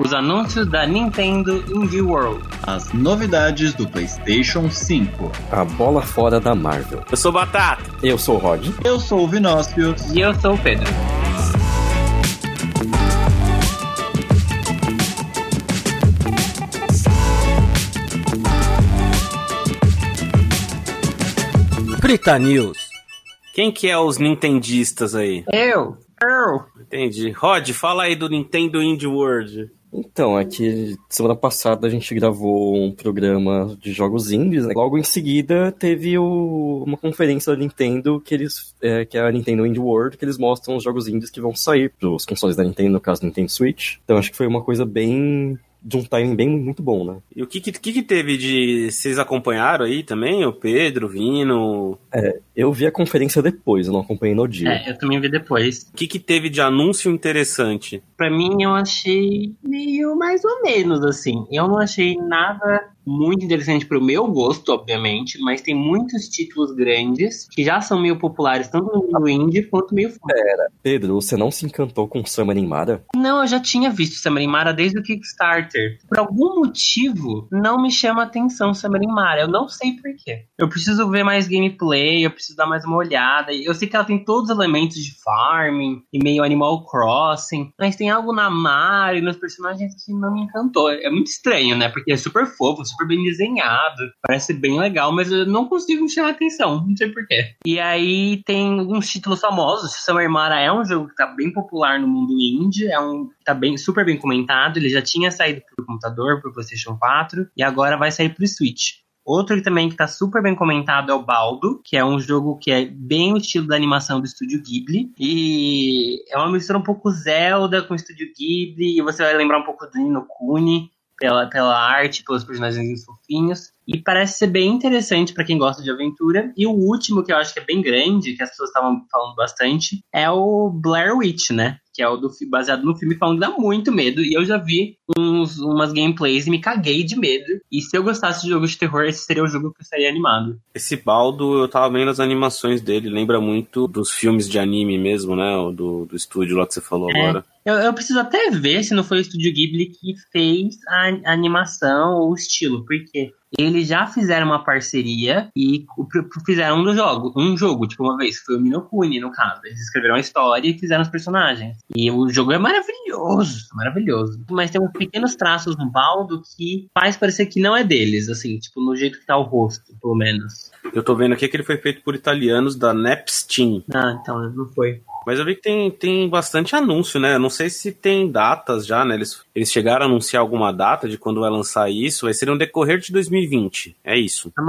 os anúncios da Nintendo Indie World, as novidades do PlayStation 5, a bola fora da Marvel. Eu sou Batata. Eu sou o Rod. Eu sou o Vinócio. E eu sou o Pedro. Frita News. Quem que é os nintendistas aí? Eu. Eu. Entendi. Rod, fala aí do Nintendo Indie World. Então, aqui semana passada a gente gravou um programa de jogos indies. Né? Logo em seguida teve o, uma conferência da Nintendo que eles, é, que é a Nintendo Indie World, que eles mostram os jogos indies que vão sair para os consoles da Nintendo, no caso do Nintendo Switch. Então acho que foi uma coisa bem de um timing bem muito bom, né? E o que, que, que teve de. Vocês acompanharam aí também? O Pedro, o Vino? É, eu vi a conferência depois, eu não acompanhei no dia. É, eu também vi depois. O que, que teve de anúncio interessante? Pra mim, eu achei meio mais ou menos assim. Eu não achei nada muito interessante pro meu gosto, obviamente, mas tem muitos títulos grandes que já são meio populares, tanto no indie quanto meio fora. Pedro, você não se encantou com Summer Mara? Não, eu já tinha visto Summer Mara desde o Kickstarter. Por algum motivo, não me chama atenção Summer Mara. Eu não sei porquê. Eu preciso ver mais gameplay, eu preciso dar mais uma olhada. Eu sei que ela tem todos os elementos de farming e meio Animal Crossing, mas tem algo na Mara e nos personagens que não me encantou. É muito estranho, né? Porque é super fofo, super bem desenhado, parece bem legal, mas eu não consigo chamar atenção, não sei porquê. E aí tem alguns títulos famosos. Summer Mara é um jogo que tá bem popular no mundo indie, é um tá bem super bem comentado, ele já tinha saído pro computador, pro PlayStation 4 e agora vai sair pro Switch. Outro também que tá super bem comentado é o Baldo, que é um jogo que é bem o estilo da animação do estúdio Ghibli. E é uma mistura um pouco Zelda com o estúdio Ghibli, e você vai lembrar um pouco do Nino Kuni pela, pela arte, pelos personagens fofinhos. E parece ser bem interessante para quem gosta de aventura. E o último, que eu acho que é bem grande, que as pessoas estavam falando bastante, é o Blair Witch, né? Que é o do, baseado no filme falando que dá muito medo. E eu já vi uns, umas gameplays e me caguei de medo. E se eu gostasse de jogos de terror, esse seria o jogo que eu estaria animado. Esse baldo, eu tava vendo as animações dele, lembra muito dos filmes de anime mesmo, né? Do, do estúdio lá que você falou é. agora. Eu, eu, preciso até ver se não foi o estúdio Ghibli que fez a, animação ou o estilo, porque eles já fizeram uma parceria e fizeram um jogo, um jogo, tipo uma vez, foi o Minokuni, no caso. Eles escreveram a história e fizeram os personagens. E o jogo é maravilhoso, maravilhoso. Mas tem uns pequenos traços no baldo que faz parecer que não é deles, assim, tipo, no jeito que tá o rosto, pelo menos. Eu tô vendo aqui que ele foi feito por italianos da Nepstein. Ah, então não foi. Mas eu vi que tem, tem bastante anúncio, né? Não sei se tem datas já, né? Eles, eles chegaram a anunciar alguma data de quando vai lançar isso. Vai ser no decorrer de 2020. É isso. A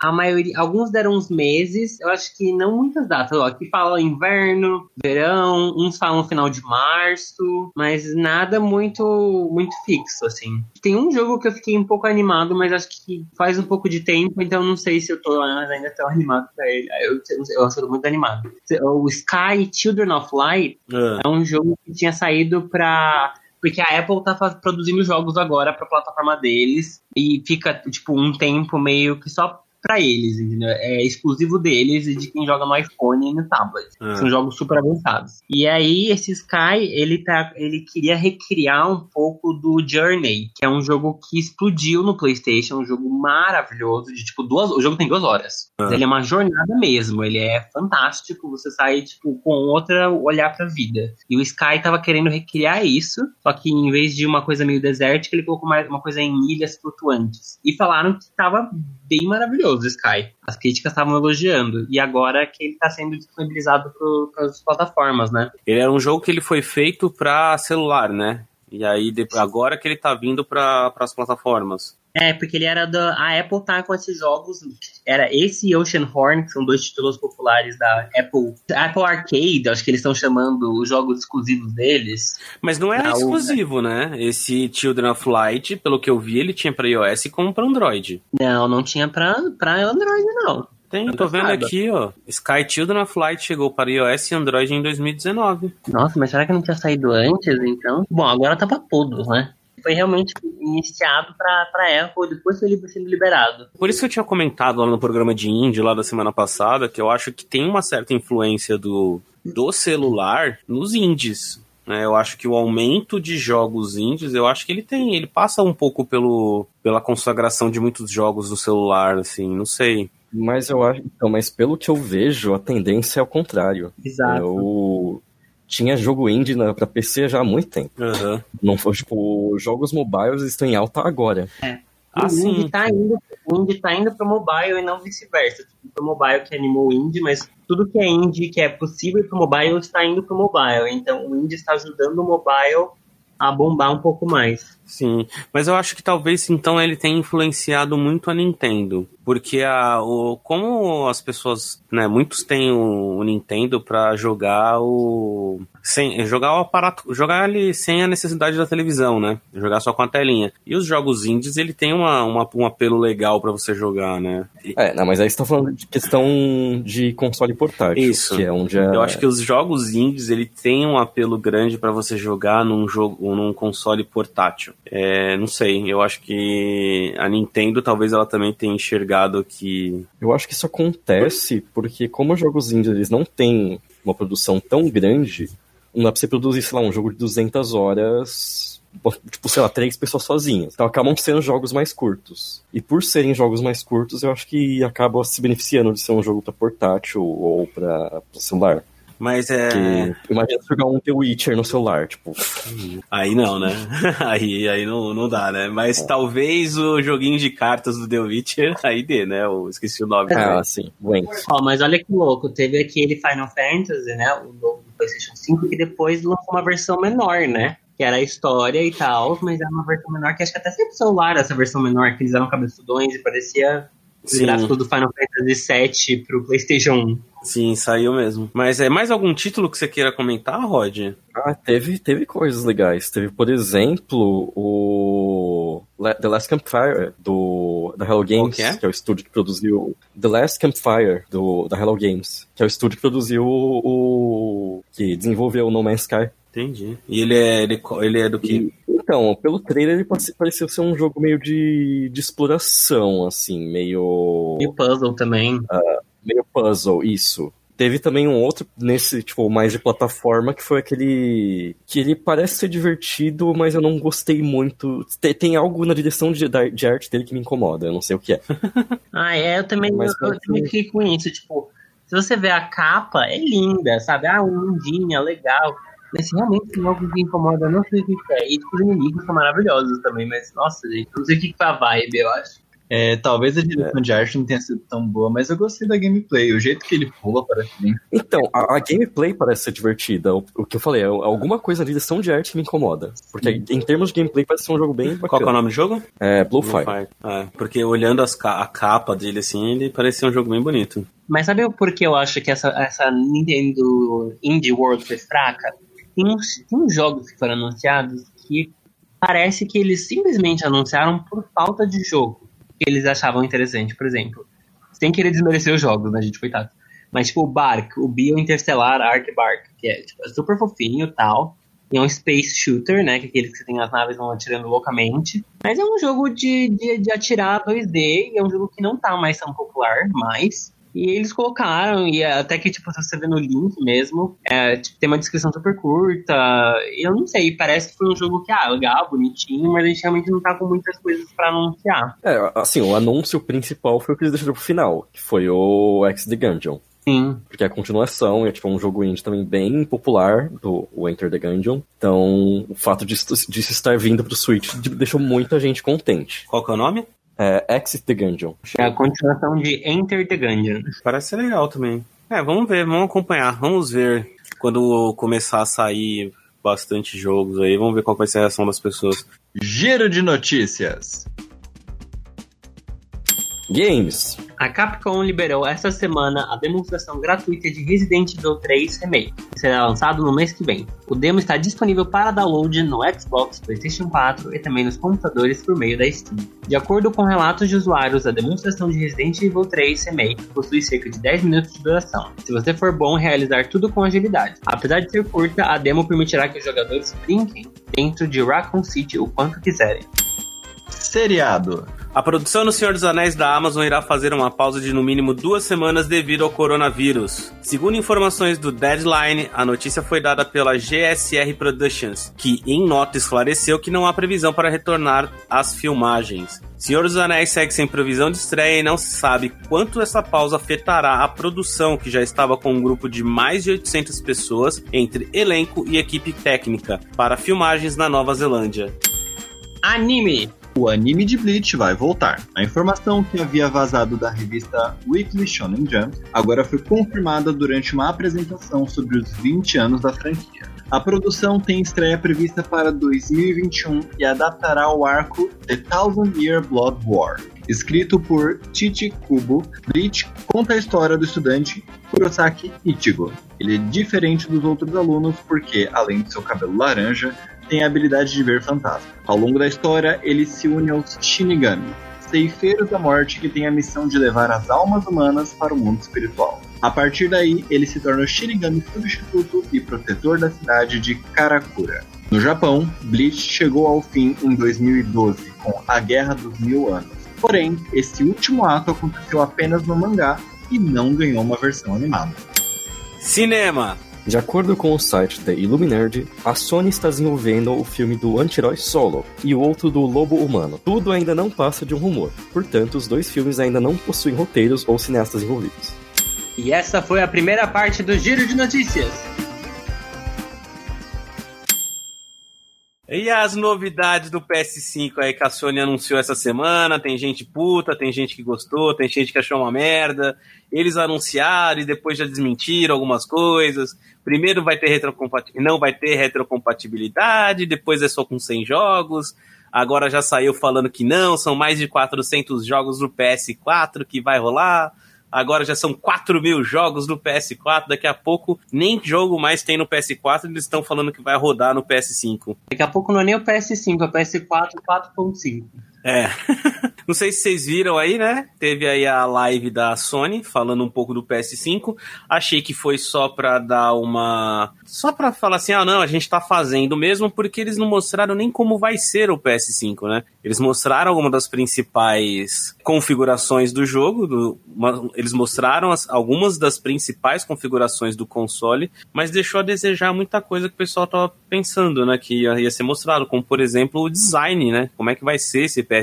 a maioria, alguns deram uns meses, eu acho que não muitas datas. Ó, aqui fala inverno, verão, uns falam final de março, mas nada muito muito fixo, assim. Tem um jogo que eu fiquei um pouco animado, mas acho que faz um pouco de tempo, então não sei se eu tô ainda tão animado pra ele. Eu, eu, eu muito animado. O Sky Children of Light é. é um jogo que tinha saído pra porque a Apple tá produzindo jogos agora pra plataforma deles e fica, tipo, um tempo meio que só para eles, entendeu? É exclusivo deles e de quem joga no iPhone e no tablet. Ah. São jogos super avançados. E aí, esse Sky, ele, tá, ele queria recriar um pouco do Journey, que é um jogo que explodiu no PlayStation, um jogo maravilhoso, de tipo duas. O jogo tem duas horas. Ah. Ele é uma jornada mesmo, ele é fantástico. Você sai, tipo, com outra olhar pra vida. E o Sky tava querendo recriar isso, só que em vez de uma coisa meio desértica, ele colocou mais uma coisa em ilhas flutuantes. E falaram que tava bem maravilhoso Sky. As críticas estavam elogiando. E agora que ele está sendo disponibilizado para as plataformas, né? Ele era um jogo que ele foi feito para celular, né? E aí, agora que ele tá vindo para as plataformas. É, porque ele era da. A Apple tá com esses jogos. Era esse e Ocean Horn, que são dois títulos populares da Apple. Apple Arcade, acho que eles estão chamando os jogos exclusivos deles. Mas não era exclusivo, né? Esse Children of Light, pelo que eu vi, ele tinha pra iOS como pra Android. Não, não tinha pra, pra Android, não. Tem, tô vendo aqui, ó. Sky Children of Light chegou para iOS e Android em 2019. Nossa, mas será que não tinha saído antes, então? Bom, agora tá pra todos, né? foi realmente iniciado para Apple, depois foi sendo liberado. Por isso que eu tinha comentado lá no programa de indie lá da semana passada, que eu acho que tem uma certa influência do, do celular nos indies. né? Eu acho que o aumento de jogos indies, eu acho que ele tem, ele passa um pouco pelo, pela consagração de muitos jogos no celular, assim, não sei. Mas eu acho, então, mas pelo que eu vejo, a tendência é ao contrário. Exato. Eu tinha jogo indie na, pra PC já há muito tempo. Uhum. Não foi, tipo, jogos mobiles estão em alta agora. Ah, o sim. indie tá indo, o indie tá indo pro mobile e não vice-versa. Tipo, pro mobile que animou o indie, mas tudo que é indie, que é possível pro mobile, está indo pro mobile. Então o indie está ajudando o mobile a bombar um pouco mais. Sim, mas eu acho que talvez então ele tenha influenciado muito a Nintendo, porque a, o, como as pessoas, né, muitos têm o, o Nintendo para jogar o sem jogar o aparato, jogar ele sem a necessidade da televisão, né? Jogar só com a telinha. E os jogos indies, ele tem uma, uma- um apelo legal para você jogar, né? E- É, não, mas aí você tá falando de questão de console portátil. Isso. Que é onde a... Eu acho que os jogos indies ele tem um apelo grande para você jogar num jogo, num console portátil. É, não sei, eu acho que a Nintendo talvez ela também tenha enxergado que Eu acho que isso acontece porque como os jogos indies eles não têm uma produção tão grande, não dá pra você produzir, sei lá, um jogo de 200 horas, tipo, sei lá, três pessoas sozinhas. Então acabam sendo jogos mais curtos. E por serem jogos mais curtos, eu acho que acaba se beneficiando de ser um jogo pra portátil ou pra celular. Mas é. Porque imagina jogar um The Witcher no celular, tipo, Aí não, né? aí aí não, não dá, né? Mas talvez o joguinho de cartas do The Witcher aí dê, né? Eu esqueci o nome. ah, assim, Went. Ó, mas olha que louco, teve aquele Final Fantasy, né, o novo do PlayStation 5, que depois lançou uma versão menor, né? Que era a história e tal, mas era uma versão menor que acho que até sempre celular essa versão menor, que eles eram cabeçudões e parecia o Sim. gráfico do Final Fantasy VII pro PlayStation 1. Sim, saiu mesmo. Mas é mais algum título que você queira comentar, Rod? Ah, teve, teve coisas legais. Teve, por exemplo, o The Last Campfire do, da Hello Games, que é? é o estúdio que produziu The Last Campfire do, da Hello Games, que é o estúdio que produziu o, que desenvolveu o No Man's Sky. Entendi. E ele é, ele, ele é do que? Então, pelo trailer ele pareceu ser um jogo meio de, de exploração, assim, meio E puzzle também. meio puzzle, isso. Teve também um outro nesse, tipo, mais de plataforma, que foi aquele. que ele parece ser divertido, mas eu não gostei muito. Tem, tem algo na direção de, de arte dele que me incomoda, eu não sei o que é. Ah, é, eu também, Mas eu, eu também fiquei com isso, tipo, se você vê a capa, é linda, sabe? Ah, mundinho, é legal. Mas realmente tem algo que incomoda, eu não sei o que é. E tipo, os inimigos são maravilhosos também, mas nossa, gente, não sei o que que foi a vibe, eu acho. É, talvez a direção de arte não tenha sido tão boa, mas eu gostei da gameplay. O jeito que ele pula parece bem. Então, a, a gameplay parece ser divertida. O, o que eu falei, é alguma coisa na direção de arte que me incomoda. Porque em termos de gameplay parece ser um jogo bem Qual que é o bacana. nome do jogo? É, Blue Blue Fire. Fire. É, porque olhando as a capa dele assim, ele parecia um jogo bem bonito. Mas sabe por que eu acho que essa, essa Nintendo Indie World foi fraca? Tem uns, tem uns jogos que foram anunciados que parece que eles simplesmente anunciaram por falta de jogo que eles achavam interessante. Por exemplo, sem querer desmerecer os jogos, né, gente? Coitado. Mas, tipo, o Bark, o Bio Interstellar Arc Bark, que é, tipo, é super fofinho e tal. E é um space shooter, né? Que é aquele que você tem as naves vão atirando loucamente. Mas é um jogo de, de, de atirar 2D. E é um jogo que não tá mais tão popular, mais. E eles colocaram, e até que, tipo, você vê no link mesmo, é, tipo, tem uma descrição super curta. Eu não sei, parece que foi um jogo que, ah, legal, bonitinho, mas a gente realmente não tá com muitas coisas pra anunciar. É, assim, o anúncio principal foi o que eles deixaram pro final, que foi o X The Gungeon. Sim. Porque é a continuação, é tipo um jogo indie também bem popular do o Enter the Gungeon. Então, o fato disso, disso estar vindo pro Switch deixou muita gente contente. Qual que é o nome? É Exit the Gungeon. É a continuação de Enter the Gungeon. Parece ser legal também. É, vamos ver, vamos acompanhar, vamos ver quando começar a sair bastante jogos aí, vamos ver qual vai ser a reação das pessoas. Giro de notícias. Games. A Capcom liberou esta semana a demonstração gratuita de Resident Evil 3 Remake, que será lançado no mês que vem. O demo está disponível para download no Xbox, PlayStation 4 e também nos computadores por meio da Steam. De acordo com relatos de usuários, a demonstração de Resident Evil 3 Remake possui cerca de 10 minutos de duração, se você for bom realizar tudo com agilidade. Apesar de ser curta, a demo permitirá que os jogadores brinquem dentro de Raccoon City o quanto quiserem. Seriado. A produção do Senhor dos Anéis da Amazon irá fazer uma pausa de no mínimo duas semanas devido ao coronavírus. Segundo informações do Deadline, a notícia foi dada pela GSR Productions, que em nota esclareceu que não há previsão para retornar às filmagens. Senhor dos Anéis segue sem previsão de estreia e não se sabe quanto essa pausa afetará a produção, que já estava com um grupo de mais de 800 pessoas entre elenco e equipe técnica para filmagens na Nova Zelândia. Anime! O anime de Bleach vai voltar. A informação que havia vazado da revista Weekly Shonen Jump agora foi confirmada durante uma apresentação sobre os 20 anos da franquia. A produção tem estreia prevista para 2021 e adaptará o arco The Thousand Year Blood War. Escrito por Chichi Kubo, Bleach conta a história do estudante Kurosaki Ichigo. Ele é diferente dos outros alunos porque, além de seu cabelo laranja, tem a habilidade de ver fantasmas. Ao longo da história, ele se une aos Shinigami, ceifeiros da morte que têm a missão de levar as almas humanas para o mundo espiritual. A partir daí, ele se torna o Shinigami substituto e protetor da cidade de Karakura. No Japão, Bleach chegou ao fim em 2012, com a Guerra dos Mil Anos. Porém, esse último ato aconteceu apenas no mangá e não ganhou uma versão animada. Cinema! De acordo com o site da Illuminerd, a Sony está desenvolvendo o filme do anti-herói Solo e o outro do Lobo Humano. Tudo ainda não passa de um rumor, portanto, os dois filmes ainda não possuem roteiros ou cineastas envolvidos. E essa foi a primeira parte do Giro de Notícias. E as novidades do PS5 aí que a Sony anunciou essa semana? Tem gente puta, tem gente que gostou, tem gente que achou uma merda. Eles anunciaram e depois já desmentiram algumas coisas. Primeiro vai ter retrocompatibilidade, não vai ter retrocompatibilidade, depois é só com 100 jogos. Agora já saiu falando que não, são mais de 400 jogos do PS4 que vai rolar. Agora já são 4 mil jogos no PS4. Daqui a pouco nem jogo mais tem no PS4. Eles estão falando que vai rodar no PS5. Daqui a pouco não é nem o PS5, é o PS4 4.5. É. Não sei se vocês viram aí, né? Teve aí a live da Sony falando um pouco do PS5. Achei que foi só pra dar uma. Só pra falar assim, ah, não, a gente tá fazendo mesmo, porque eles não mostraram nem como vai ser o PS5, né? Eles mostraram algumas das principais configurações do jogo, do... eles mostraram as... algumas das principais configurações do console, mas deixou a desejar muita coisa que o pessoal tava pensando, né? Que ia ser mostrado, como por exemplo o design, né? Como é que vai ser esse PS5.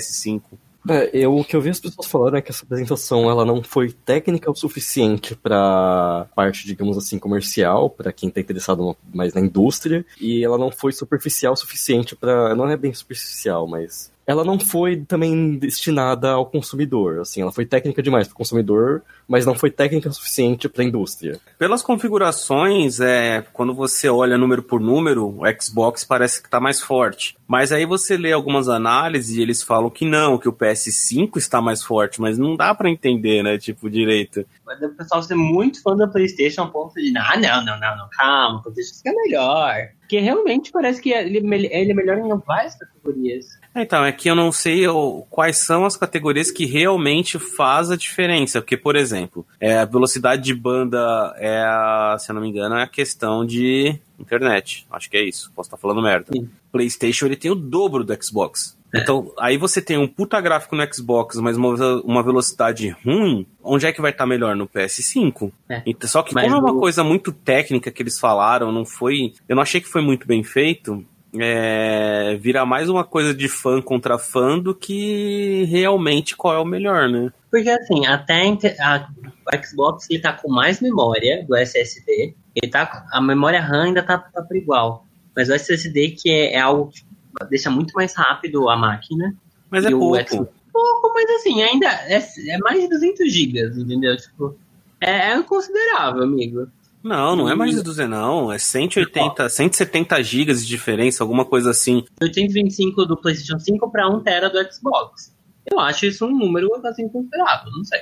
É, eu, o que eu vi as pessoas falando é que essa apresentação ela não foi técnica o suficiente para parte, digamos assim, comercial, para quem está interessado mais na indústria, e ela não foi superficial o suficiente para. Não é bem superficial, mas ela não foi também destinada ao consumidor. Assim, ela foi técnica demais para o consumidor, mas não foi técnica suficiente para a indústria. Pelas configurações, é, quando você olha número por número, o Xbox parece que está mais forte. Mas aí você lê algumas análises e eles falam que não, que o PS5 está mais forte, mas não dá para entender, né, tipo, direito. Mas o pessoal ser muito fã da PlayStation ao ponto de, ah, não, não, não, não, calma, o PlayStation é melhor. Porque realmente parece que ele, ele é melhor em várias categorias. Então, é que eu não sei quais são as categorias que realmente faz a diferença. Porque, por exemplo, é, a velocidade de banda é, a, se eu não me engano, é a questão de internet. Acho que é isso. Posso estar falando merda. Sim. PlayStation ele tem o dobro do Xbox. É. Então, aí você tem um puta gráfico no Xbox, mas uma, uma velocidade ruim, onde é que vai estar melhor? No PS5. É. Então, só que mas como é uma coisa muito técnica que eles falaram, não foi. Eu não achei que foi muito bem feito é, vira mais uma coisa de fã contra fã do que realmente qual é o melhor, né? Porque assim, até a, o Xbox ele tá com mais memória do SSD, ele tá, a memória RAM ainda tá, tá por igual. Mas o SSD que é, é algo que deixa muito mais rápido a máquina. Mas é pouco. Xbox, pouco, mas assim, ainda é, é mais de 200 GB, entendeu? Tipo, é, é considerável, amigo. Não, não é mais de 200, não. É 180, 170 gigas de diferença, alguma coisa assim. 825 do PlayStation 5 para 1 tera do Xbox. Eu acho isso um número assim considerável, não sei.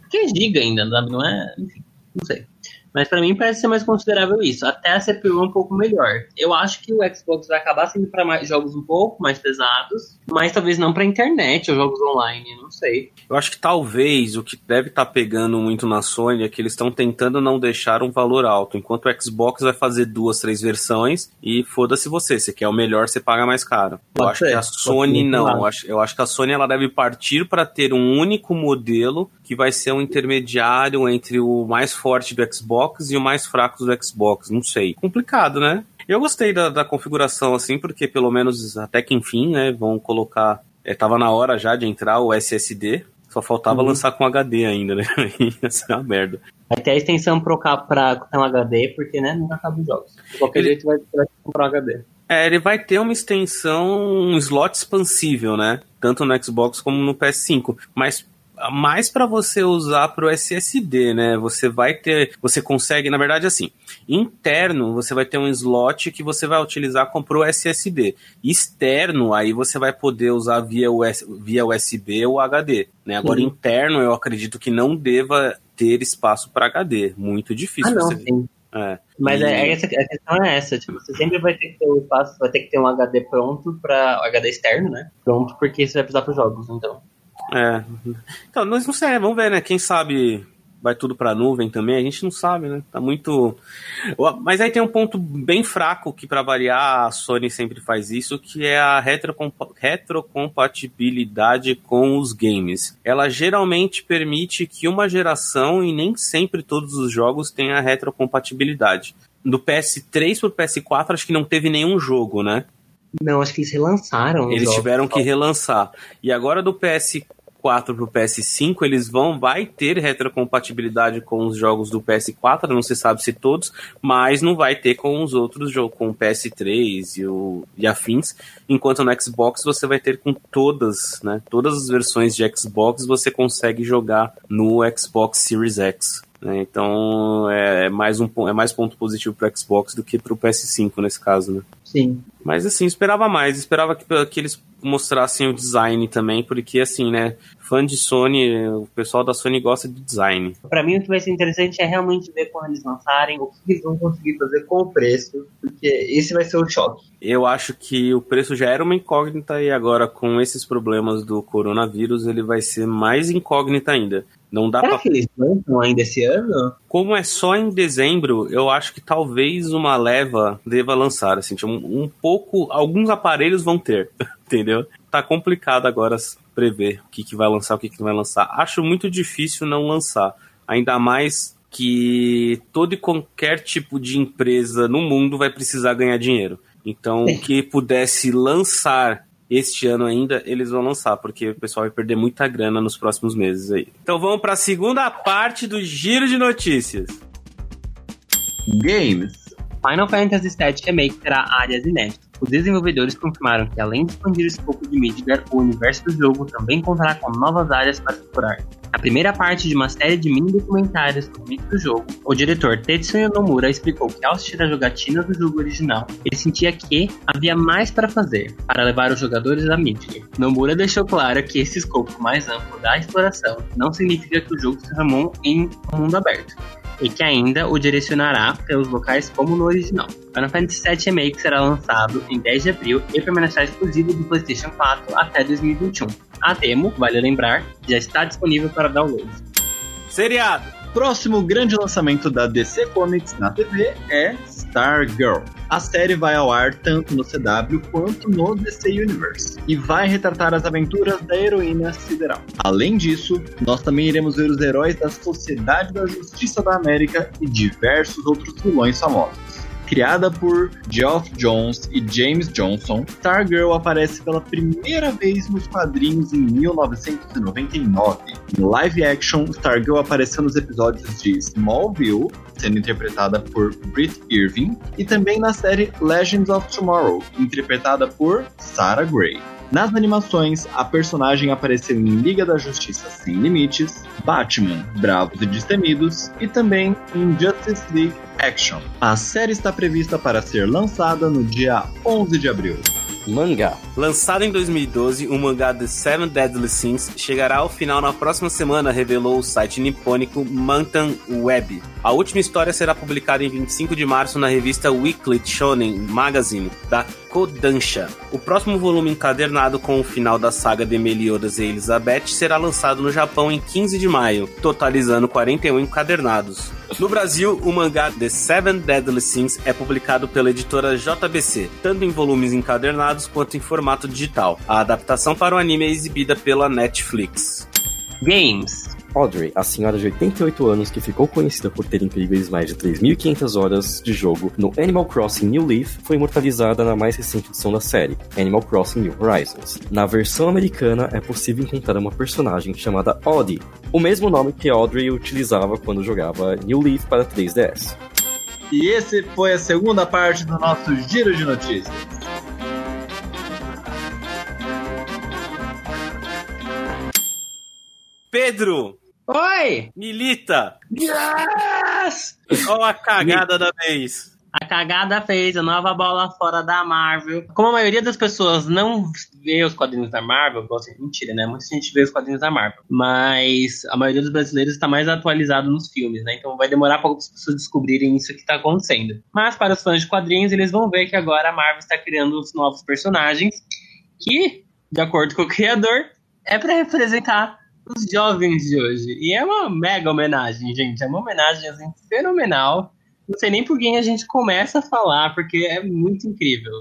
Porque é giga ainda, não é? Enfim, não sei. Mas para mim parece ser mais considerável isso. Até a CPU é um pouco melhor. Eu acho que o Xbox vai acabar sendo para jogos um pouco mais pesados, mas talvez não para internet ou jogos online, não sei. Eu acho que talvez o que deve estar tá pegando muito na Sony é que eles estão tentando não deixar um valor alto, enquanto o Xbox vai fazer duas, três versões e foda-se você, se quer o melhor, você paga mais caro. Pode eu acho ser. que a Sony não, eu acho, eu acho que a Sony ela deve partir para ter um único modelo que vai ser um intermediário entre o mais forte do Xbox e o mais fraco do Xbox, não sei. Complicado, né? Eu gostei da, da configuração assim, porque pelo menos até que enfim, né, vão colocar é, tava na hora já de entrar o SSD, só faltava uhum. lançar com HD ainda, né? Ia ser uma merda. Vai ter a extensão pro pra um HD, porque, né, nunca acaba os jogos. De qualquer ele... jeito vai, vai comprar HD. É, ele vai ter uma extensão, um slot expansível, né? Tanto no Xbox como no PS5. Mas mais para você usar para o SSD, né? Você vai ter, você consegue, na verdade, assim, interno você vai ter um slot que você vai utilizar para o SSD. Externo, aí você vai poder usar via, US, via USB ou HD, né? Agora, interno, eu acredito que não deva ter espaço para HD. Muito difícil. Ah, não, você... sim. É. Mas é, e... essa, a questão é essa, tipo, você sempre vai ter que ter o espaço, vai ter que ter um HD pronto para HD externo, né? Pronto, porque você vai precisar para jogos, então. É. Então, nós não sei, vamos ver, né? Quem sabe vai tudo para nuvem também, a gente não sabe, né? Tá muito. Mas aí tem um ponto bem fraco que, para variar, a Sony sempre faz isso, que é a retrocompa... retrocompatibilidade com os games. Ela geralmente permite que uma geração e nem sempre todos os jogos tenham retrocompatibilidade. Do PS3 pro PS4, acho que não teve nenhum jogo, né? Não, acho que eles relançaram. Eles tiveram que relançar. E agora do PS4 4 pro PS5, eles vão vai ter retrocompatibilidade com os jogos do PS4, não se sabe se todos, mas não vai ter com os outros jogos, com o PS3 e, o, e afins, enquanto no Xbox você vai ter com todas, né? Todas as versões de Xbox você consegue jogar no Xbox Series X. Né? Então é, é mais um é mais ponto positivo para Xbox do que para o PS5 nesse caso, né? Sim. Mas assim, esperava mais, esperava que, que eles mostrassem o design também, porque assim, né? Fã de Sony, o pessoal da Sony gosta de design. Para mim, o que vai ser interessante é realmente ver quando eles lançarem o que eles vão conseguir fazer com o preço, porque esse vai ser o choque. Eu acho que o preço já era uma incógnita e agora com esses problemas do coronavírus ele vai ser mais incógnita ainda. Não dá Será pra... que eles lançam ainda esse ano? Como é só em dezembro, eu acho que talvez uma leva deva lançar. Assim, um, um pouco. Alguns aparelhos vão ter, entendeu? Tá complicado agora prever o que, que vai lançar, o que, que não vai lançar. Acho muito difícil não lançar. Ainda mais que todo e qualquer tipo de empresa no mundo vai precisar ganhar dinheiro. Então, o que pudesse lançar este ano ainda eles vão lançar, porque o pessoal vai perder muita grana nos próximos meses aí. Então vamos para a segunda parte do giro de notícias. Games. Final Fantasy VII Remake terá áreas inéditas. Os desenvolvedores confirmaram que, além de expandir o escopo de Midgar, o universo do jogo também contará com novas áreas para explorar. A primeira parte de uma série de mini documentários sobre o do jogo, o diretor Tetsuya Nomura explicou que ao assistir a jogatina do jogo original, ele sentia que havia mais para fazer para levar os jogadores a Midgar. Nomura deixou claro que esse escopo mais amplo da exploração não significa que o jogo se transformou em um mundo aberto, e que ainda o direcionará pelos locais como no original. Final Fantasy VII Remake será lançado em 10 de abril e permanecerá exclusivo do PlayStation 4 até 2021. A demo, vale lembrar, já está disponível para download. Seriado! Próximo grande lançamento da DC Comics na TV é Stargirl. A série vai ao ar tanto no CW quanto no DC Universe e vai retratar as aventuras da heroína sideral. Além disso, nós também iremos ver os heróis da Sociedade da Justiça da América e diversos outros vilões famosos. Criada por Geoff Jones e James Johnson, Stargirl aparece pela primeira vez nos quadrinhos em 1999. Em live action, Stargirl apareceu nos episódios de Smallville, sendo interpretada por Britt Irving, e também na série Legends of Tomorrow, interpretada por Sarah Gray. Nas animações, a personagem apareceu em Liga da Justiça Sem Limites, Batman, Bravos e Destemidos e também em Justice League Action. A série está prevista para ser lançada no dia 11 de abril. Mangá. Lançado em 2012, o mangá The Seven Deadly Sins chegará ao final na próxima semana, revelou o site nipônico Mountain Web. A última história será publicada em 25 de março na revista Weekly Shonen Magazine, da Kodansha. O próximo volume encadernado com o final da saga de Meliodas e Elizabeth será lançado no Japão em 15 de maio, totalizando 41 encadernados. No Brasil, o mangá The Seven Deadly Sins é publicado pela editora JBC, tanto em volumes encadernados quanto em formato digital. A adaptação para o anime é exibida pela Netflix. Games. Audrey, a senhora de 88 anos que ficou conhecida por ter incríveis mais de 3.500 horas de jogo no Animal Crossing New Leaf, foi imortalizada na mais recente edição da série, Animal Crossing New Horizons. Na versão americana, é possível encontrar uma personagem chamada Audie, o mesmo nome que Audrey utilizava quando jogava New Leaf para 3DS. E esse foi a segunda parte do nosso giro de notícias. Pedro! Oi! Milita! Yes! Olha a cagada da vez. A cagada fez a nova bola fora da Marvel. Como a maioria das pessoas não vê os quadrinhos da Marvel, assim, mentira, né? Muita gente vê os quadrinhos da Marvel. Mas a maioria dos brasileiros está mais atualizado nos filmes, né? Então vai demorar para as pessoas descobrirem isso que está acontecendo. Mas para os fãs de quadrinhos, eles vão ver que agora a Marvel está criando os novos personagens que, de acordo com o criador, é para representar os jovens de hoje. E é uma mega homenagem, gente. É uma homenagem assim, fenomenal. Não sei nem por quem a gente começa a falar, porque é muito incrível.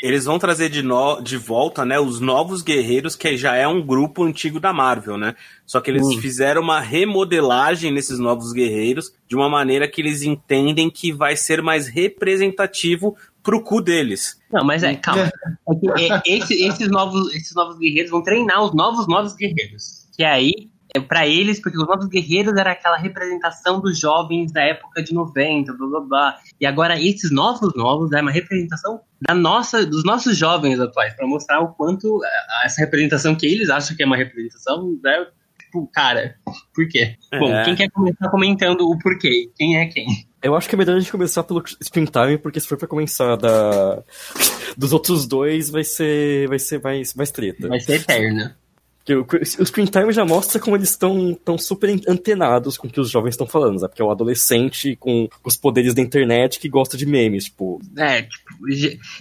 Eles vão trazer de, no... de volta, né, os novos guerreiros, que já é um grupo antigo da Marvel, né? Só que eles Hum. fizeram uma remodelagem nesses novos guerreiros de uma maneira que eles entendem que vai ser mais representativo pro cu deles. Não, mas é, calma. É que, é, esse- esses, novos, esses novos guerreiros vão treinar os novos novos guerreiros. Que aí, é pra eles, porque os novos guerreiros era aquela representação dos jovens da época de 90, blá blá blá. E agora esses novos novos é uma representação da nossa, dos nossos jovens atuais, pra mostrar o quanto eh, essa representação que eles acham que é uma representação, né? Tipo, cara, por quê? É. Bom, quem quer começar comentando o porquê? Quem é quem? Eu acho que é melhor a gente começar pelo Screen Time, porque se for pra começar da... dos outros dois, vai ser, vai ser mais, mais treta. Vai ser eterno. Porque o, o Screen Time já mostra como eles estão tão super antenados com o que os jovens estão falando, sabe? Porque é um adolescente com, os poderes da internet que gosta de memes, tipo... É, tipo,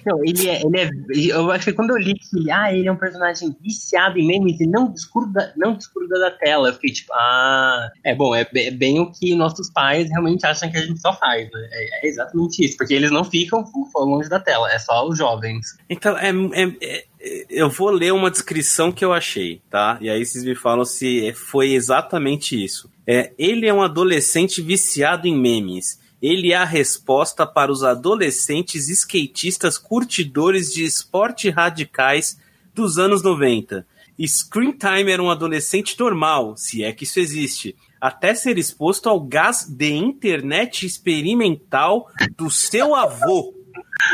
não, ele é, ele é. Eu acho que quando eu li que ele, ah, ele é um personagem viciado em memes e não desgruda, não desgruda da tela, eu fiquei tipo, ah. É bom, é, é bem o que nossos pais realmente acham que a gente só faz, né? É, é exatamente isso, porque eles não ficam longe da tela, é só os jovens. Então, é, é- é- eu vou ler uma descrição que eu achei, tá? E aí vocês me falam se foi exatamente isso. É, ele é um adolescente viciado em memes. Ele é a resposta para os adolescentes skatistas curtidores de esporte radicais dos anos 90. Screen Time era um adolescente normal, se é que isso existe, até ser exposto ao gás de internet experimental do seu avô.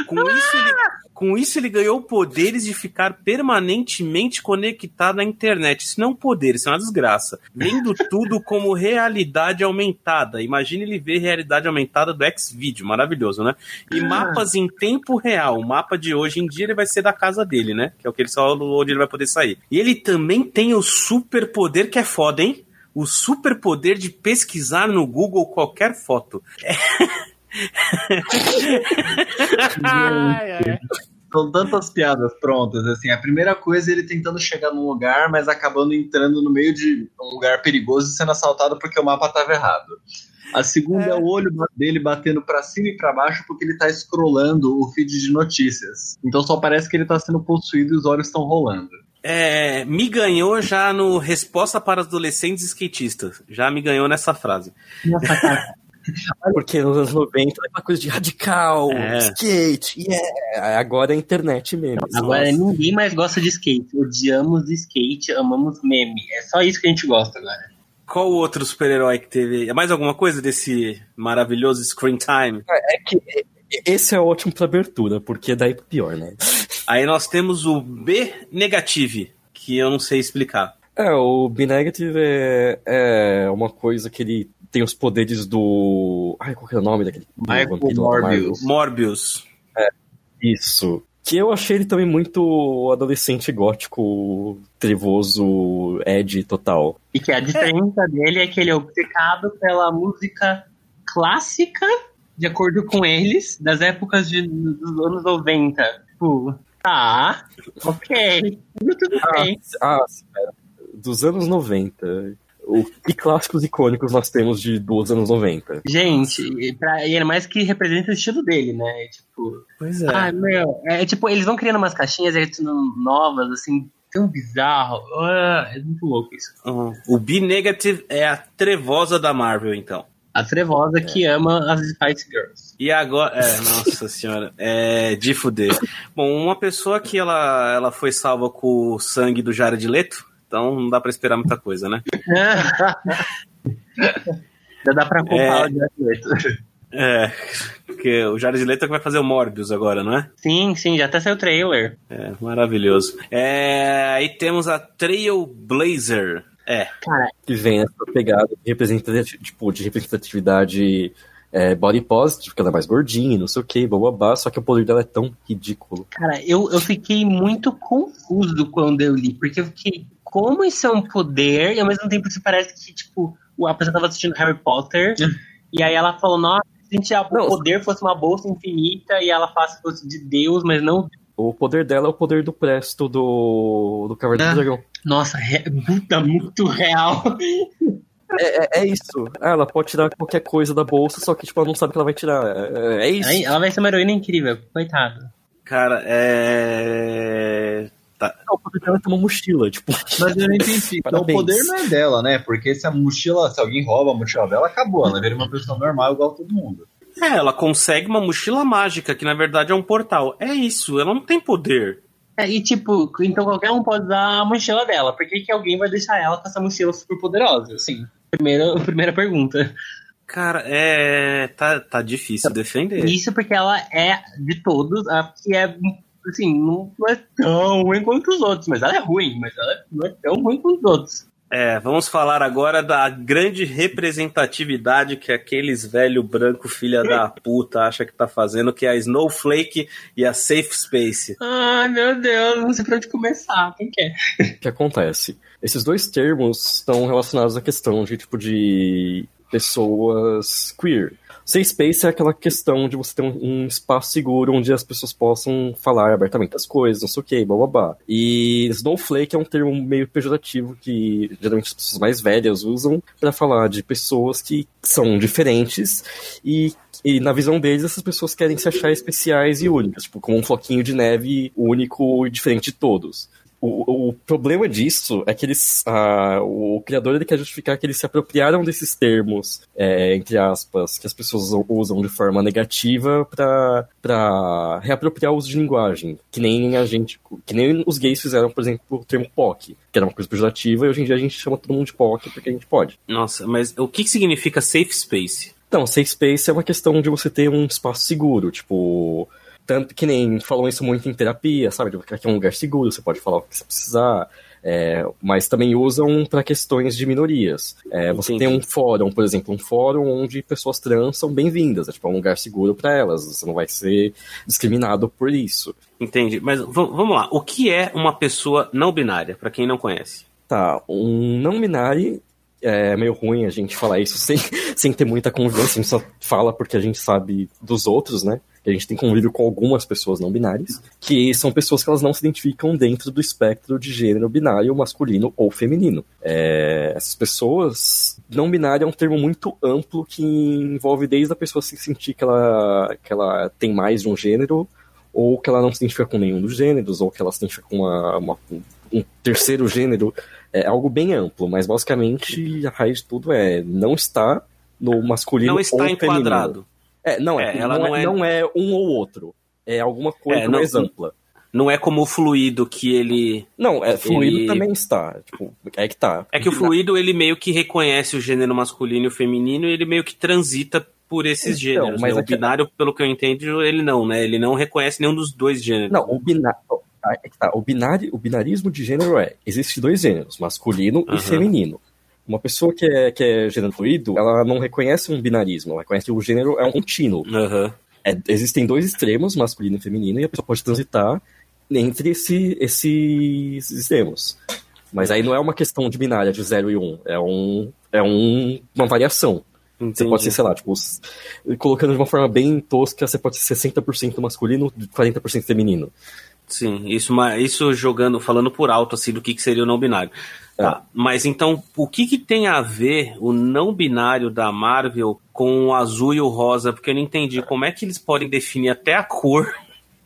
Com isso, ele, com isso, ele ganhou poderes de ficar permanentemente conectado à internet. Isso não é um poder, isso é uma desgraça. Vendo tudo como realidade aumentada. Imagine ele ver realidade aumentada do X-Video, maravilhoso, né? E mapas em tempo real. O mapa de hoje em dia ele vai ser da casa dele, né? Que é o que ele só onde ele vai poder sair. E ele também tem o super poder que é foda, hein? O super poder de pesquisar no Google qualquer foto. Ai, ai. São tantas piadas prontas, assim. A primeira coisa é ele tentando chegar num lugar, mas acabando entrando no meio de um lugar perigoso e sendo assaltado porque o mapa estava errado. A segunda é. o olho dele batendo para cima e para baixo porque ele tá scrollando o feed de notícias. Então só parece que ele tá sendo possuído e os olhos estão rolando. É, me ganhou já no Resposta para adolescentes skatistas. Já me ganhou nessa frase. Nossa, cara. Porque nos anos 90 é uma coisa de radical, É. skate, yeah. Agora é internet mesmo. Agora Nossa. ninguém mais gosta de skate. Odiamos skate, amamos meme. É só isso que a gente gosta agora. Qual outro super-herói que teve? Mais alguma coisa desse maravilhoso Screen Time? É que esse é ótimo pra abertura, porque daí pior, né? Aí nós temos o B Negative, que eu não sei explicar. É, o B-Negative é, é uma coisa que ele tem os poderes do. Ai, qual que é o nome daquele? Michael Morbius. Morbius. Isso. Que eu achei ele também muito adolescente gótico, trevoso, Ed total. E que a diferença dele é que ele é obcecado pela música clássica, de acordo com eles, das épocas de, dos anos 90. Tipo, tá, ok, tudo bem. Ah, espera. Dos anos 90. O, que clássicos icônicos nós temos de dos anos 90? Gente, e pra, e é mais que representa o estilo dele, né? Tipo, Pois é. ah, meu, é tipo, eles vão criando umas caixinhas novas, assim, tão bizarro. Ah, é muito louco isso. Uhum. O B-Negative é a trevosa da Marvel, então. A trevosa que ama as Spice Girls. E agora. É, nossa senhora. É de fuder. Bom, uma pessoa que ela, ela foi salva com o sangue do Jared Leto, então não dá pra esperar muita coisa, né? Já dá pra culpar É. o Jared É. Porque o Jared Leto é que vai fazer o Morbius agora, não é? Sim, sim, já até saiu o trailer. É, maravilhoso. É, aí temos a Trailblazer. É, Cara, Que vem essa pegada de representatividade, tipo, de representatividade é, body positive, que ela é mais gordinha, não sei o que, bababá, só que o poder dela é tão ridículo. cara, eu, eu fiquei muito confuso quando eu li, porque eu fiquei, como isso é um poder, e ao mesmo tempo isso parece que, tipo, a pessoa tava assistindo Harry Potter, e aí ela falou, nossa, se a gente- o Não. poder fosse uma bolsa infinita, e ela faz que fosse de Deus, mas não O poder dela é o poder do Presto do, do Caverna Ah. do Dragão. Nossa, re... puta, muito real. É, é, é isso. Ah, ela pode tirar qualquer coisa da bolsa, só que tipo, ela não sabe que ela vai tirar. É, é isso. Aí, ela vai ser uma heroína incrível, coitado. cara, é. Tá. O poder dela é ter uma mochila, tipo. Mas eu não entendi. Então o poder não é dela, né? Porque se a mochila, se alguém rouba a mochila dela, acabou. Ela vira uma pessoa normal igual todo mundo. É, ela consegue uma mochila mágica, que na verdade é um portal. É isso, ela não tem poder. É, e tipo, então qualquer um pode usar a mochila dela. Por que, que alguém vai deixar ela com essa mochila super poderosa? Sim. Primeira, primeira pergunta. Cara, é. Tá, tá difícil defender. Isso porque ela é, de todos, a que é, assim, não, não é tão ruim quanto os outros. Mas ela é ruim, mas ela não é tão ruim quanto os outros. É, vamos falar agora da grande representatividade que aqueles velho branco filha da puta acha que tá fazendo, que é a Snowflake e a Safe Space. Ai, meu Deus, não sei pra onde começar. Quem quer? O que acontece? Esses dois termos estão relacionados à questão de tipo de pessoas queer. Safe space é aquela questão de você ter um, um espaço seguro onde as pessoas possam falar abertamente das coisas, não sei o que, babá. E snowflake é um termo meio pejorativo que geralmente as pessoas mais velhas usam para falar de pessoas que são diferentes e e na visão deles, essas pessoas querem se achar especiais e únicas, tipo, como um floquinho de neve único e diferente de todos. O, o problema disso é que eles. ah, o criador ele quer justificar que eles se apropriaram desses termos, é, entre aspas, que as pessoas usam de forma negativa pra reapropriar o uso de linguagem. Que nem a gente. Que nem os gays fizeram, por exemplo, o termo POC, que era uma coisa pejorativa, e hoje em dia a gente chama todo mundo de POC porque a gente pode. Nossa, mas o que, que significa Safe Space? Então, safe space é uma questão de você ter um espaço seguro, tipo. Tanto que nem falam isso muito em terapia, sabe? De que é um lugar seguro, você pode falar o que você precisar. é, mas também usam para questões de minorias. É, você tem um fórum, por exemplo, um fórum onde pessoas trans são bem-vindas, é tipo é um lugar seguro para elas, você não vai ser discriminado por isso. Entendi. Mas vamos lá. O que é uma pessoa não binária, pra quem não conhece? Tá, um não binário é meio ruim a gente falar isso sem, sem ter muita convivência, a gente só fala porque a gente sabe dos outros, né? Que a gente tem convívio com algumas pessoas não binárias, que são pessoas que elas não se identificam dentro do espectro de gênero binário, masculino ou feminino. É, essas pessoas, não binário é um termo muito amplo que envolve desde a pessoa se sentir que ela, que ela tem mais de um gênero, ou que ela não se identifica com nenhum dos gêneros, ou que ela se identifica com uma, uma- um terceiro gênero é algo bem amplo, mas basicamente a raiz de tudo é não está no masculino Não está ou feminino. É, não é, É, ela não, não é, é- não é um ou outro. É alguma coisa É, não- mais ampla. Não é como o fluido que ele. Não, é fluido Ele- também está. Tipo, é que tá. É que o fluido ele meio que reconhece o gênero masculino e o feminino e ele meio que transita por esses Então, gêneros. mas né? é O que- binário, pelo que eu entendo, ele não, né? Ele não reconhece nenhum dos dois gêneros. Não, o binário. É que tá, o, binário, o binarismo de gênero é: existe dois gêneros, masculino Aham. e feminino. Uma pessoa que é, que é gênero fluido, ela não reconhece um binarismo, ela reconhece que o gênero é um contínuo. Aham. é, existem dois extremos, masculino e feminino, e a pessoa pode transitar entre esse, esses extremos. Mas aí não é uma questão de binária de 0 e 1, um, é, um, é um, uma variação. Entendi. Você pode ser, sei lá, tipo, colocando de uma forma bem tosca, você pode ser 60% masculino e 40% feminino. Sim, isso, isso jogando, falando por alto, assim, do que, que seria o não binário. É. Tá, mas então, o que, que tem a ver o não binário da Marvel com o azul e o rosa? Porque eu não entendi como é que eles podem definir até a cor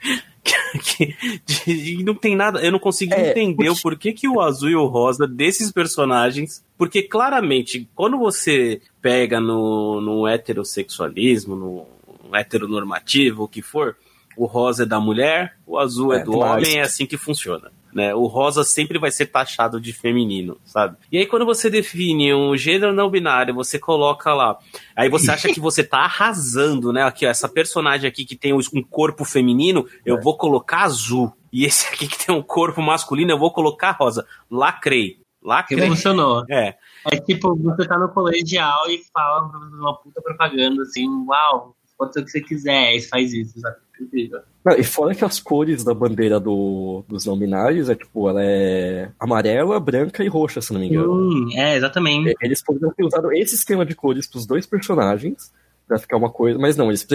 que, de, não tem nada, eu não consigo é, entender o porquê que o azul e o rosa desses personagens, porque claramente, quando você pega no, no heterossexualismo, no heteronormativo, o que for, o rosa é da mulher, o azul é, é do homem, é assim que funciona. Né? O rosa sempre vai ser taxado de feminino, sabe? E aí quando você define um gênero não binário, você coloca lá, aí você acha que você tá arrasando, né? Aqui, ó, essa personagem aqui que tem um corpo feminino, eu é. vou colocar azul. E esse aqui que tem um corpo masculino, eu vou colocar rosa. Lacrei. Lacrei. Funcionou. É. É tipo, você tá no colegial e fala uma puta propaganda assim, uau, pode ser o que você quiser, e faz isso, sabe? Incrível. e fora que as cores da bandeira do, dos não binários é tipo, ela é amarela, branca e roxa, se não me engano. Hum, é, exatamente. Eles poderiam ter usado esse esquema de cores pros dois personagens pra ficar uma coisa. Mas não, eles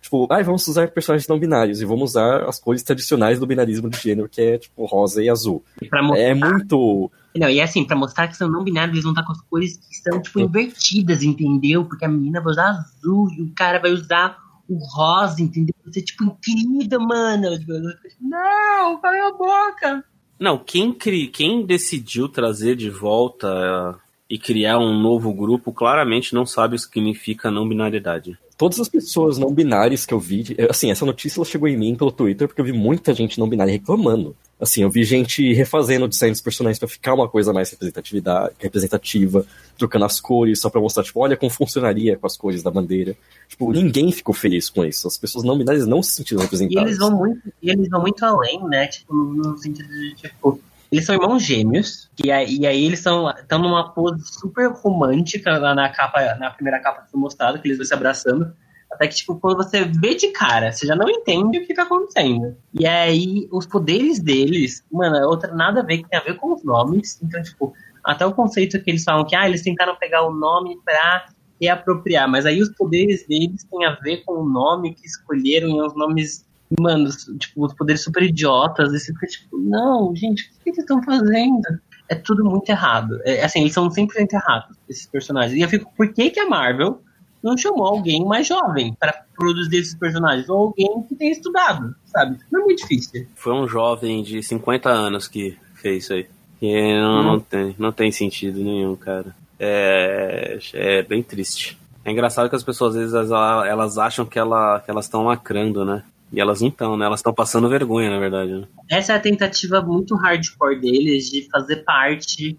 tipo, ah, vamos usar personagens não binários e vamos usar as cores tradicionais do binarismo de gênero, que é tipo rosa e azul. E mostrar... É muito. Não, e é assim, pra mostrar que são não binários, eles vão estar com as cores que são, tipo, invertidas, entendeu? Porque a menina vai usar azul e o cara vai usar o rosa, entendeu? Você, tipo, incrível, mano. Tipo, não, cala a boca. Não, quem, cri... quem decidiu trazer de volta uh, e criar um novo grupo claramente não sabe o que significa não binariedade todas as pessoas não binárias que eu vi, assim, essa notícia ela chegou em mim pelo Twitter porque eu vi muita gente não binária reclamando. Assim, eu vi gente refazendo o design dos personagens para ficar uma coisa mais representatividade, representativa, trocando as cores só para mostrar, tipo, olha como funcionaria com as cores da bandeira. Tipo, ninguém ficou feliz com isso. As pessoas não binárias não se sentiram representadas. E eles vão muito, e eles vão muito além, né? Tipo, no sentido de, tipo, eles são irmãos gêmeos, e aí, e aí eles estão numa pose super romântica lá na capa, na primeira capa que foi mostrado, que eles vão se abraçando. Até que, tipo, quando você vê de cara, você já não entende o que tá acontecendo. E aí, os poderes deles, mano, é outra nada a ver, que tem a ver com os nomes. Então, tipo, até o conceito que eles falam que, ah, eles tentaram pegar o nome pra reapropriar, mas aí os poderes deles têm a ver com o nome que escolheram e os nomes mano, tipo, os poderes super idiotas, e você fica tipo, não, gente, o que eles estão fazendo? É tudo muito errado. É, assim, eles são 100% errados, esses personagens. E eu fico, por que, que a Marvel não chamou alguém mais jovem para produzir esses personagens? Ou alguém que tenha estudado, sabe? Não é muito difícil. Foi um jovem de 50 anos que fez isso aí. E não, hum. não, tem, não tem sentido nenhum, cara. É, é bem triste. É engraçado que as pessoas às vezes elas, elas acham que, ela, que elas estão lacrando, né? E elas não estão, né? Elas estão passando vergonha, na verdade. Né? Essa é a tentativa muito hardcore deles de fazer parte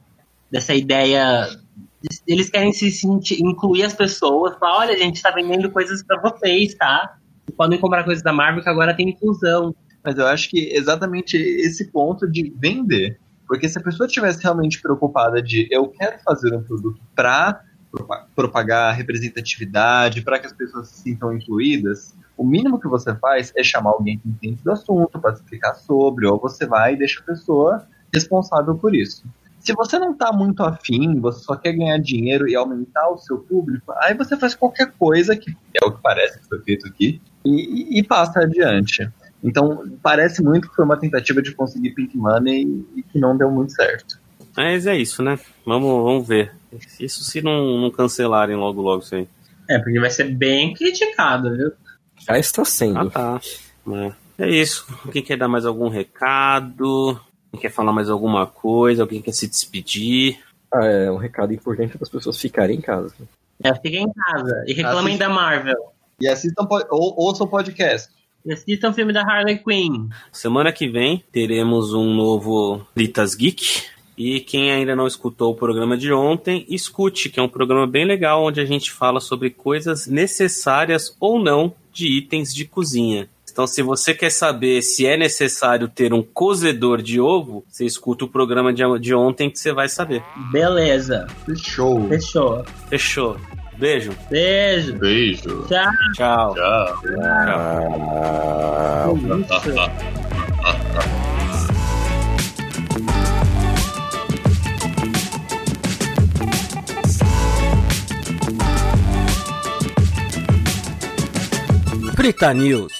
dessa ideia. Eles querem se sentir, incluir as pessoas. Falar, olha, a gente tá vendendo coisas para vocês, tá? Podem comprar coisas da Marvel que agora tem inclusão. Mas eu acho que exatamente esse ponto de vender. Porque se a pessoa estivesse realmente preocupada de eu quero fazer um produto para propagar representatividade, para que as pessoas se sintam incluídas, o mínimo que você faz é chamar alguém que entende do assunto para explicar sobre, ou você vai e deixa a pessoa responsável por isso. Se você não está muito afim, você só quer ganhar dinheiro e aumentar o seu público, aí você faz qualquer coisa, que é o que parece que foi feito aqui, e, e passa adiante. Então, parece muito que foi uma tentativa de conseguir pink money e que não deu muito certo. Mas é isso, né? Vamos, vamos ver. Isso se não, não cancelarem logo, logo isso aí. É, porque vai ser bem criticado, viu? Já está sendo. Ah, tá. É, é isso. Quem quer dar mais algum recado? Quem quer falar mais alguma coisa? Alguém quer se despedir? Ah, é um recado importante para as pessoas ficarem em casa. É, fiquem em casa e reclamem da Marvel. E assistam, ou, ouçam o podcast. E assistam o filme da Harley Quinn. Semana que vem teremos um novo Litas Geek. E quem ainda não escutou o programa de ontem, escute, que é um programa bem legal onde a gente fala sobre coisas necessárias ou não de itens de cozinha. Então, se você quer saber se é necessário ter um cozedor de ovo, você escuta o programa de, de ontem que você vai saber. Beleza. Fechou. Fechou. Fechou. Beijo. Beijo. Beijo. Tchau. Tchau. Tchau. Tchau. Tchau. Brita News.